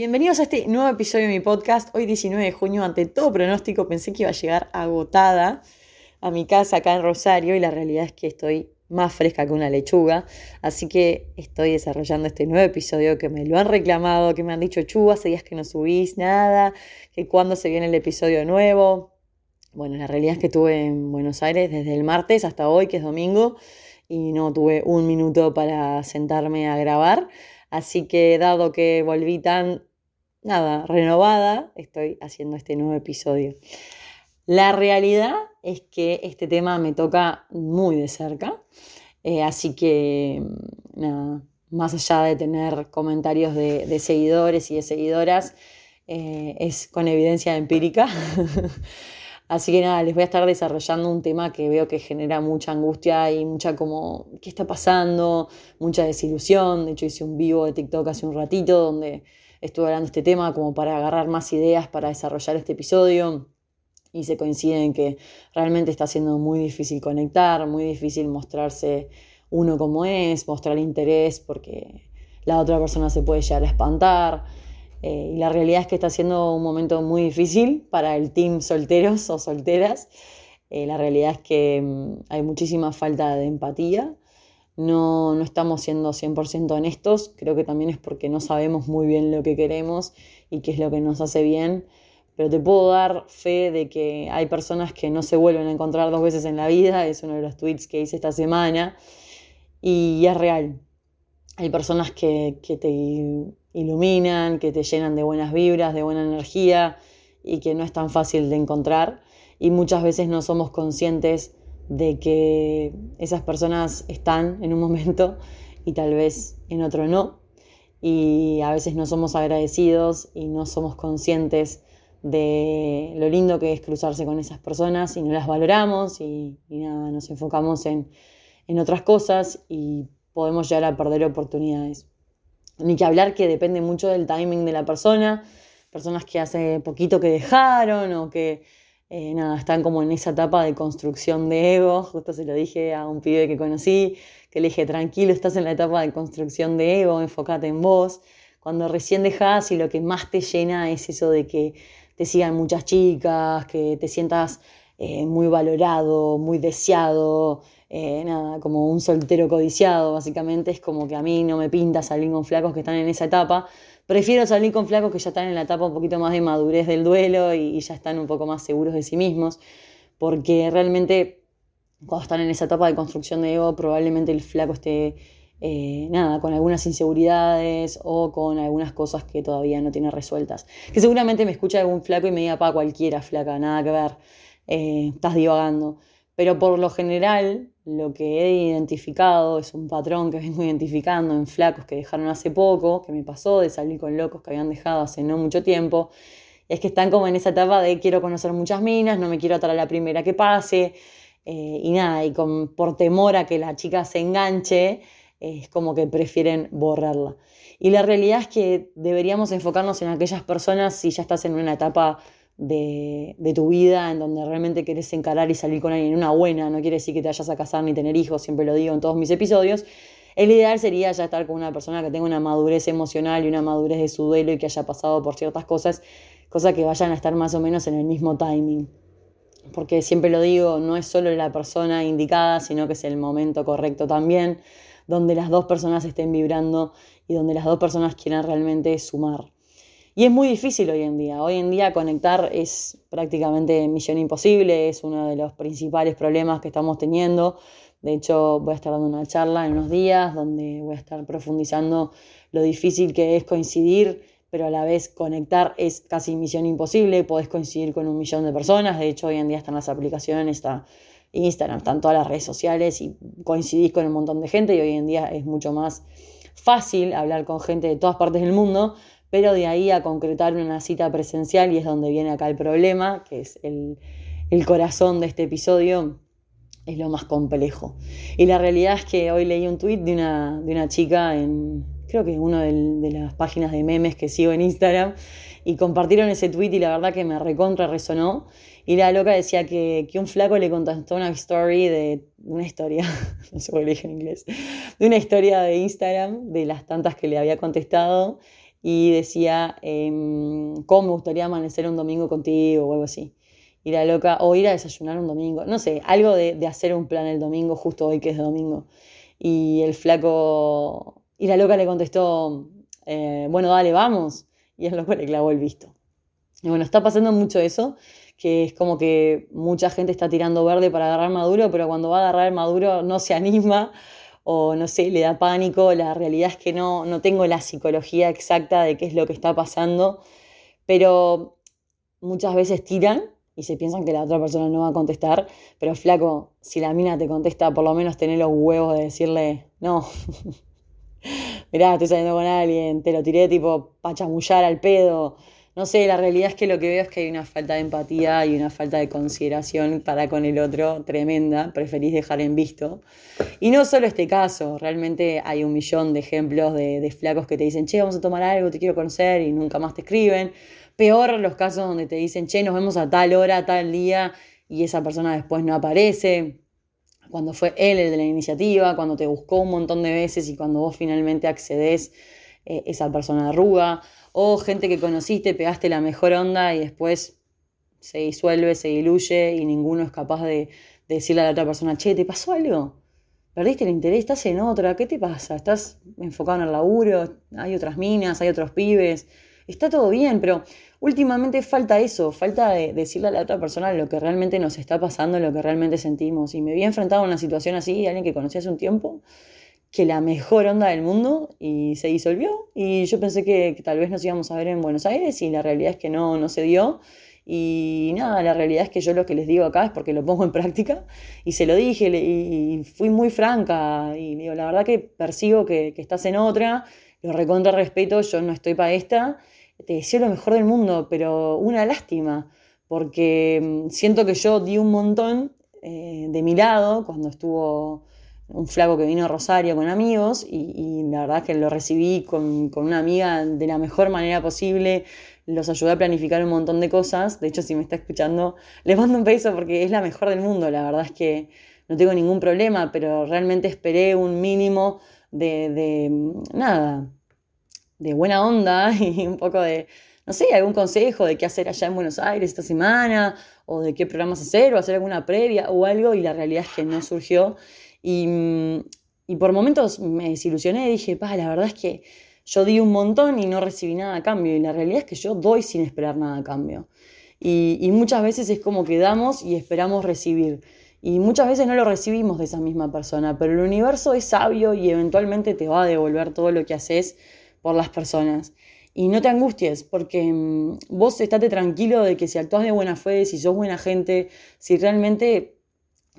Bienvenidos a este nuevo episodio de mi podcast. Hoy 19 de junio, ante todo pronóstico, pensé que iba a llegar agotada a mi casa acá en Rosario y la realidad es que estoy más fresca que una lechuga. Así que estoy desarrollando este nuevo episodio que me lo han reclamado, que me han dicho, Chu, hace días que no subís nada, que cuándo se viene el episodio nuevo. Bueno, la realidad es que estuve en Buenos Aires desde el martes hasta hoy, que es domingo, y no tuve un minuto para sentarme a grabar. Así que dado que volví tan, nada, renovada, estoy haciendo este nuevo episodio. La realidad es que este tema me toca muy de cerca, eh, así que, nada, más allá de tener comentarios de, seguidores y de seguidoras, eh, es con evidencia empírica. Así que nada, les voy a estar desarrollando un tema que veo que genera mucha angustia y mucha como, ¿qué está pasando? Mucha desilusión. De hecho, hice un vivo de TikTok hace un ratito donde estuve hablando este tema como para agarrar más ideas para desarrollar este episodio. Y se coincide en que realmente está siendo muy difícil conectar, muy difícil mostrarse uno como es, mostrar interés porque la otra persona se puede llegar a espantar. Eh, y la realidad es que está siendo un momento muy difícil para el team solteros o solteras. Eh, la realidad es que mm, hay muchísima falta de empatía. No, no estamos siendo 100% honestos. Creo que también es porque no sabemos muy bien lo que queremos y qué es lo que nos hace bien. Pero te puedo dar fe de que hay personas que no se vuelven a encontrar dos veces en la vida. Es uno de los tweets que hice esta semana. Y es real. Hay personas que, que te iluminan, que te llenan de buenas vibras, de buena energía y que no es tan fácil de encontrar. Y muchas veces no somos conscientes de que esas personas están en un momento y tal vez en otro no. Y a veces no somos agradecidos y no somos conscientes de lo lindo que es cruzarse con esas personas y no las valoramos y, nada, nos enfocamos en, en otras cosas y podemos llegar a perder oportunidades. Ni que hablar que depende mucho del timing de la persona, personas que hace poquito que dejaron o que eh, nada, están como en esa etapa de construcción de ego. Justo se lo dije a un pibe que conocí, que le dije, tranquilo, estás en la etapa de construcción de ego, enfócate en vos. Cuando recién dejas y lo que más te llena es eso de que te sigan muchas chicas, que te sientas eh, muy valorado, muy deseado, eh, nada, como un soltero codiciado, básicamente es como que a mí no me pinta salir con flacos que están en esa etapa. Prefiero salir con flacos que ya están en la etapa un poquito más de madurez del duelo y, ya están un poco más seguros de sí mismos, porque realmente cuando están en esa etapa de construcción de ego, probablemente el flaco esté, eh, nada, con algunas inseguridades o con algunas cosas que todavía no tiene resueltas. Que seguramente me escucha algún flaco y me diga, pa, cualquiera flaca, nada que ver, eh, estás divagando. Pero por lo general, lo que he identificado es un patrón que vengo identificando en flacos que dejaron hace poco, que me pasó de salir con locos que habían dejado hace no mucho tiempo. Es que están como en esa etapa de quiero conocer muchas minas, no me quiero atar a la primera que pase. Eh, y nada, y con, por temor a que la chica se enganche, es como que prefieren borrarla. Y la realidad es que deberíamos enfocarnos en aquellas personas si ya estás en una etapa de, tu vida, en donde realmente querés encarar y salir con alguien, una buena, no quiere decir que te vayas a casar ni tener hijos, siempre lo digo en todos mis episodios, el ideal sería ya estar con una persona que tenga una madurez emocional y una madurez de su duelo y que haya pasado por ciertas cosas, cosas que vayan a estar más o menos en el mismo timing. Porque siempre lo digo, no es solo la persona indicada, sino que es el momento correcto también, donde las dos personas estén vibrando y donde las dos personas quieran realmente sumar. Y es muy difícil hoy en día. Hoy en día conectar es prácticamente misión imposible, es uno de los principales problemas que estamos teniendo. De hecho, voy a estar dando una charla en unos días donde voy a estar profundizando lo difícil que es coincidir, pero a la vez conectar es casi misión imposible. Podés coincidir con un millón de personas. De hecho, hoy en día están las aplicaciones, está Instagram, están todas las redes sociales y coincidís con un montón de gente y hoy en día es mucho más fácil hablar con gente de todas partes del mundo, pero de ahí a concretar una cita presencial, y es donde viene acá el problema, que es el, corazón de este episodio, es lo más complejo. Y la realidad es que hoy leí un tweet de una, de una chica en, creo que una de, las páginas de memes que sigo en Instagram, y compartieron ese tweet y la verdad que me recontra resonó. Y la loca decía que, que un flaco le contestó una story de una historia, no sé en inglés, de una historia de Instagram, de las tantas que le había contestado, y decía, em, ¿cómo me gustaría amanecer un domingo contigo o algo así? Ir a loca, o ir a desayunar un domingo, no sé, algo de, hacer un plan el domingo, justo hoy que es domingo. Y el flaco, y la loca le contestó, eh, bueno, dale, vamos. Y el loco le clavó el visto. Y bueno, está pasando mucho eso, que es como que mucha gente está tirando verde para agarrar maduro, pero cuando va a agarrar maduro no se anima o no sé, le da pánico. La realidad es que no, no tengo la psicología exacta de qué es lo que está pasando, pero muchas veces tiran y se piensan que la otra persona no va a contestar, pero flaco, si la mina te contesta, por lo menos tener los huevos de decirle, no, mirá, estoy saliendo con alguien, te lo tiré tipo para chamullar al pedo. No sé, la realidad es que lo que veo es que hay una falta de empatía y una falta de consideración para con el otro tremenda, preferís dejar en visto. Y no solo este caso, realmente hay un millón de ejemplos de, flacos que te dicen, che, vamos a tomar algo, te quiero conocer y nunca más te escriben. Peor los casos donde te dicen, che, nos vemos a tal hora, tal día, y esa persona después no aparece. Cuando fue él el de la iniciativa, cuando te buscó un montón de veces y cuando vos finalmente accedes, eh, esa persona arruga. O gente que conociste, pegaste la mejor onda y después se disuelve, se diluye y ninguno es capaz de, de decirle a la otra persona, che, ¿te pasó algo? ¿Perdiste el interés? ¿Estás en otra? ¿Qué te pasa? ¿Estás enfocado en el laburo? ¿Hay otras minas? ¿Hay otros pibes? Está todo bien, pero últimamente falta eso, falta de decirle a la otra persona lo que realmente nos está pasando, lo que realmente sentimos. Y me vi enfrentado a una situación así, alguien que conocí hace un tiempo, que la mejor onda del mundo y se disolvió. Y yo pensé que, tal vez nos íbamos a ver en Buenos Aires y la realidad es que no, no se dio. Y nada, la realidad es que yo lo que les digo acá es porque lo pongo en práctica y se lo dije y fui muy franca y digo, la verdad que percibo que, que estás en otra, lo recontra respeto, yo no estoy para esta te deseo lo mejor del mundo, pero una lástima, porque mm, siento que yo di un montón eh, de mi lado cuando estuvo un flaco que vino a Rosario con amigos y, la verdad es que lo recibí con, con, una amiga de la mejor manera posible, los ayudé a planificar un montón de cosas, de hecho si me está escuchando, les mando un beso porque es la mejor del mundo, la verdad es que no tengo ningún problema, pero realmente esperé un mínimo de, de nada, de buena onda y un poco de, no sé, algún consejo de qué hacer allá en Buenos Aires esta semana, o de qué programas hacer, o hacer alguna previa o algo, y la realidad es que no surgió. Y, y por momentos me desilusioné dije, pa, la verdad es que yo di un montón y no recibí nada a cambio, y la realidad es que yo doy sin esperar nada a cambio. Y, y muchas veces es como que damos y esperamos recibir. Y muchas veces no lo recibimos de esa misma persona, pero el universo es sabio y eventualmente te va a devolver todo lo que haces por las personas. Y no te angusties, porque mm, vos estate tranquilo de que si actúas de buena fe, si sos buena gente, si realmente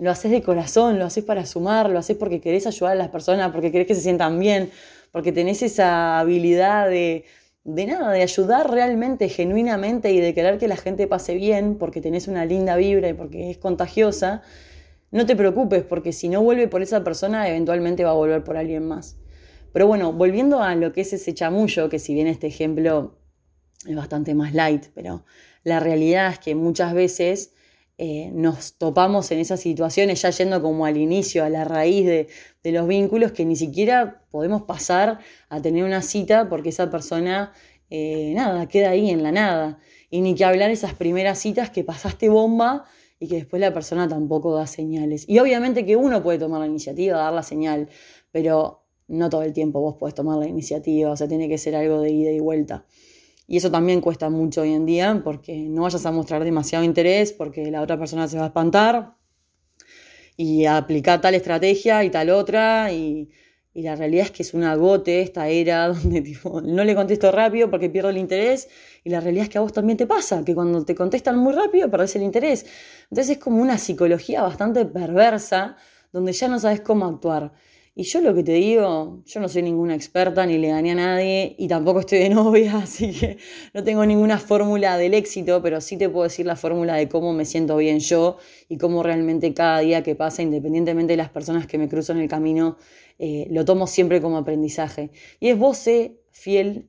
lo haces de corazón, lo haces para sumar, lo haces porque querés ayudar a las personas, porque querés que se sientan bien, porque tenés esa habilidad de, de nada, de ayudar realmente, genuinamente y de querer que la gente pase bien, porque tenés una linda vibra y porque es contagiosa, no te preocupes, porque si no vuelve por esa persona, eventualmente va a volver por alguien más. Pero bueno, volviendo a lo que es ese chamullo, que si bien este ejemplo es bastante más light, pero la realidad es que muchas veces eh, nos topamos en esas situaciones ya yendo como al inicio, a la raíz de, los vínculos, que ni siquiera podemos pasar a tener una cita porque esa persona, eh, nada, queda ahí en la nada. Y ni que hablar esas primeras citas que pasaste bomba y que después la persona tampoco da señales. Y obviamente que uno puede tomar la iniciativa, dar la señal, pero no todo el tiempo vos podés tomar la iniciativa, o sea, tiene que ser algo de ida y vuelta. Y eso también cuesta mucho hoy en día porque no vayas a mostrar demasiado interés porque la otra persona se va a espantar y aplicar tal estrategia y tal otra y, y la realidad es que es un agote esta era donde tipo, no le contesto rápido porque pierdo el interés y la realidad es que a vos también te pasa, que cuando te contestan muy rápido perdés el interés. Entonces es como una psicología bastante perversa donde ya no sabes cómo actuar. Y yo lo que te digo, yo no soy ninguna experta ni le gané a nadie y tampoco estoy de novia, así que no tengo ninguna fórmula del éxito, pero sí te puedo decir la fórmula de cómo me siento bien yo y cómo realmente cada día que pasa, independientemente de las personas que me cruzan el camino, eh, lo tomo siempre como aprendizaje. Y es vos sé fiel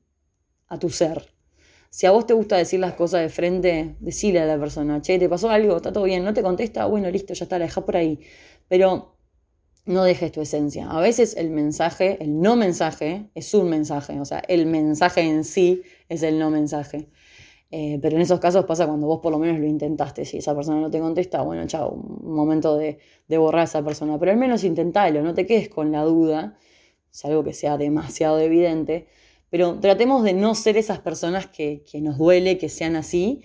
a tu ser. Si a vos te gusta decir las cosas de frente, decile a la persona, che, ¿te pasó algo? ¿Está todo bien? ¿No te contesta? Bueno, listo, ya está, la deja por ahí. Pero no dejes tu esencia. A veces el mensaje, el no mensaje, es un mensaje, o sea, el mensaje en sí es el no mensaje. Eh, pero en esos casos pasa cuando vos por lo menos lo intentaste. Si esa persona no te contesta, bueno, chao, un momento de, de borrar a esa persona. Pero al menos intentalo, no te quedes con la duda, es algo que sea demasiado evidente. Pero tratemos de no ser esas personas que, que nos duele que sean así,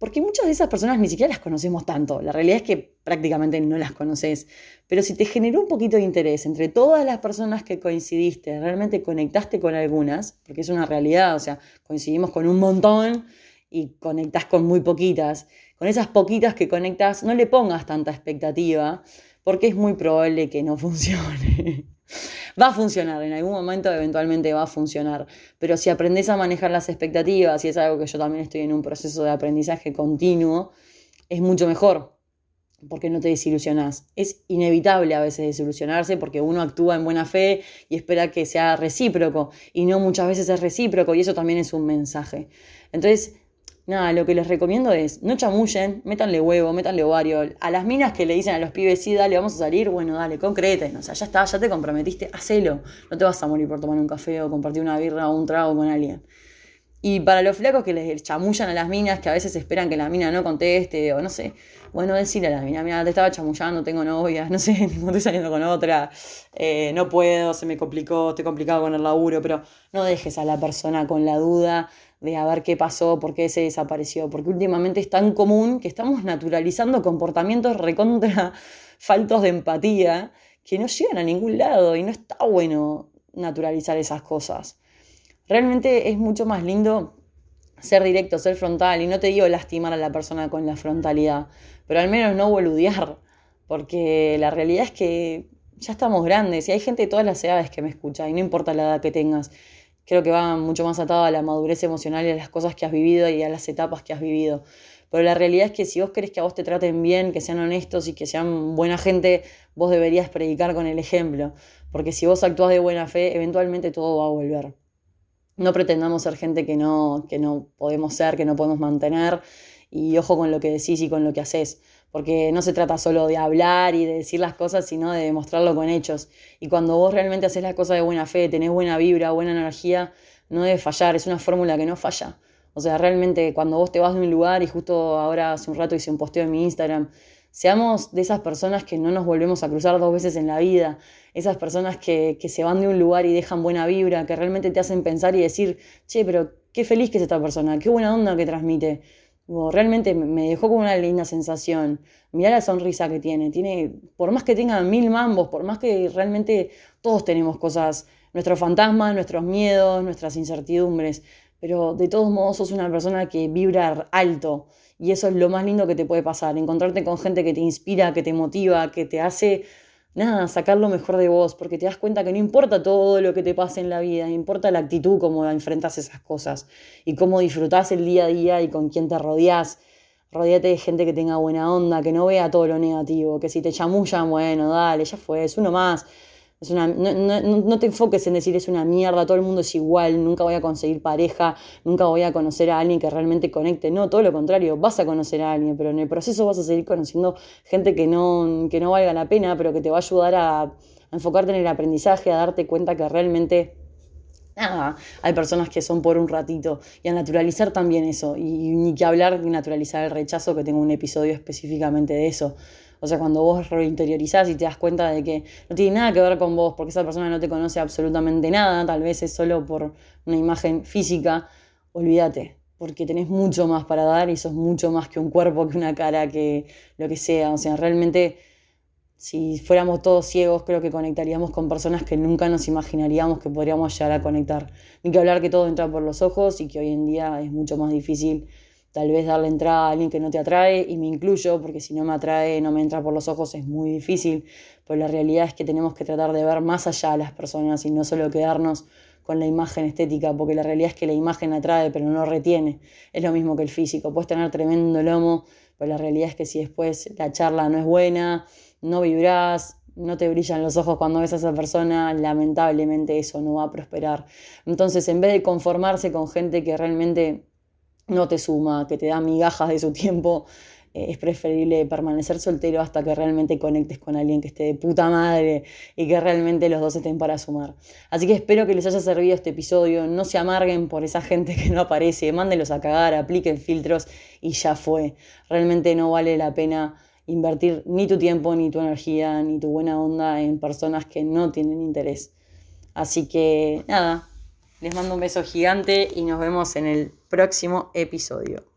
porque muchas de esas personas ni siquiera las conocemos tanto. La realidad es que prácticamente no las conoces. Pero si te generó un poquito de interés entre todas las personas que coincidiste, realmente conectaste con algunas, porque es una realidad, o sea, coincidimos con un montón y conectas con muy poquitas. Con esas poquitas que conectas, no le pongas tanta expectativa, porque es muy probable que no funcione. Va a funcionar, en algún momento eventualmente va a funcionar, pero si aprendes a manejar las expectativas, y es algo que yo también estoy en un proceso de aprendizaje continuo, es mucho mejor, porque no te desilusionas. Es inevitable a veces desilusionarse porque uno actúa en buena fe y espera que sea recíproco, y no muchas veces es recíproco, y eso también es un mensaje. Entonces, Nada, lo que les recomiendo es no chamullen, métanle huevo, métanle ovario. A las minas que le dicen a los pibes, sí, dale, vamos a salir, bueno, dale, concreten. O sea, ya está, ya te comprometiste, hacelo. No te vas a morir por tomar un café o compartir una birra o un trago con alguien. Y para los flacos que les chamullan a las minas, que a veces esperan que la mina no conteste, o no sé, bueno, decirle a la mina, mira, te estaba chamullando, tengo novia, no sé, no estoy saliendo con otra, eh, no puedo, se me complicó, estoy complicado con el laburo, pero no dejes a la persona con la duda de a ver qué pasó, por qué se desapareció, porque últimamente es tan común que estamos naturalizando comportamientos recontra faltos de empatía que no llegan a ningún lado y no está bueno naturalizar esas cosas. Realmente es mucho más lindo ser directo, ser frontal, y no te digo lastimar a la persona con la frontalidad, pero al menos no boludear, porque la realidad es que ya estamos grandes y hay gente de todas las edades que me escucha y no importa la edad que tengas creo que va mucho más atado a la madurez emocional y a las cosas que has vivido y a las etapas que has vivido. Pero la realidad es que si vos querés que a vos te traten bien, que sean honestos y que sean buena gente, vos deberías predicar con el ejemplo. Porque si vos actuás de buena fe, eventualmente todo va a volver. No pretendamos ser gente que no, que no podemos ser, que no podemos mantener. Y ojo con lo que decís y con lo que haces porque no se trata solo de hablar y de decir las cosas, sino de demostrarlo con hechos. Y cuando vos realmente haces las cosas de buena fe, tenés buena vibra, buena energía, no debe fallar, es una fórmula que no falla. O sea, realmente cuando vos te vas de un lugar, y justo ahora hace un rato hice un posteo en mi Instagram, seamos de esas personas que no nos volvemos a cruzar dos veces en la vida, esas personas que, que se van de un lugar y dejan buena vibra, que realmente te hacen pensar y decir, che, pero qué feliz que es esta persona, qué buena onda que transmite realmente me dejó con una linda sensación. Mirá la sonrisa que tiene. tiene. Por más que tenga mil mambos, por más que realmente todos tenemos cosas, nuestros fantasmas, nuestros miedos, nuestras incertidumbres, pero de todos modos sos una persona que vibra alto. Y eso es lo más lindo que te puede pasar, encontrarte con gente que te inspira, que te motiva, que te hace nada, sacar lo mejor de vos, porque te das cuenta que no importa todo lo que te pase en la vida, importa la actitud, cómo enfrentas esas cosas y cómo disfrutás el día a día y con quién te rodeás. Rodéate de gente que tenga buena onda, que no vea todo lo negativo, que si te chamullan, bueno, dale, ya fue, es uno más. Es una, no, te enfoques en decir es una mierda, todo el mundo es igual, nunca voy a conseguir pareja, nunca voy a conocer a alguien que realmente conecte. No, todo lo contrario, vas a conocer a alguien, pero en el proceso vas a seguir conociendo gente que no, que no valga la pena, pero que te va a ayudar a, enfocarte en el aprendizaje, a darte cuenta que realmente nada, hay personas que son por un ratito y a naturalizar también eso. Y, y ni que hablar de naturalizar el rechazo, que tengo un episodio específicamente de eso. O sea, cuando vos reinteriorizás y te das cuenta de que no tiene nada que ver con vos, porque esa persona no te conoce absolutamente nada, tal vez es solo por una imagen física, olvídate, porque tenés mucho más para dar y sos mucho más que un cuerpo, que una cara, que lo que sea. O sea, realmente si fuéramos todos ciegos, creo que conectaríamos con personas que nunca nos imaginaríamos que podríamos llegar a conectar. Ni que hablar que todo entra por los ojos y que hoy en día es mucho más difícil tal vez darle entrada a alguien que no te atrae, y me incluyo, porque si no me atrae, no me entra por los ojos, es muy difícil, pero la realidad es que tenemos que tratar de ver más allá a las personas y no solo quedarnos con la imagen estética, porque la realidad es que la imagen atrae, pero no retiene. Es lo mismo que el físico, puedes tener tremendo lomo, pero la realidad es que si después la charla no es buena, no vibrás, no te brillan los ojos cuando ves a esa persona, lamentablemente eso no va a prosperar. Entonces, en vez de conformarse con gente que realmente no te suma, que te da migajas de su tiempo, eh, es preferible permanecer soltero hasta que realmente conectes con alguien que esté de puta madre y que realmente los dos estén para sumar. Así que espero que les haya servido este episodio, no se amarguen por esa gente que no aparece, mándenlos a cagar, apliquen filtros y ya fue. Realmente no vale la pena invertir ni tu tiempo, ni tu energía, ni tu buena onda en personas que no tienen interés. Así que nada, les mando un beso gigante y nos vemos en el próximo episodio.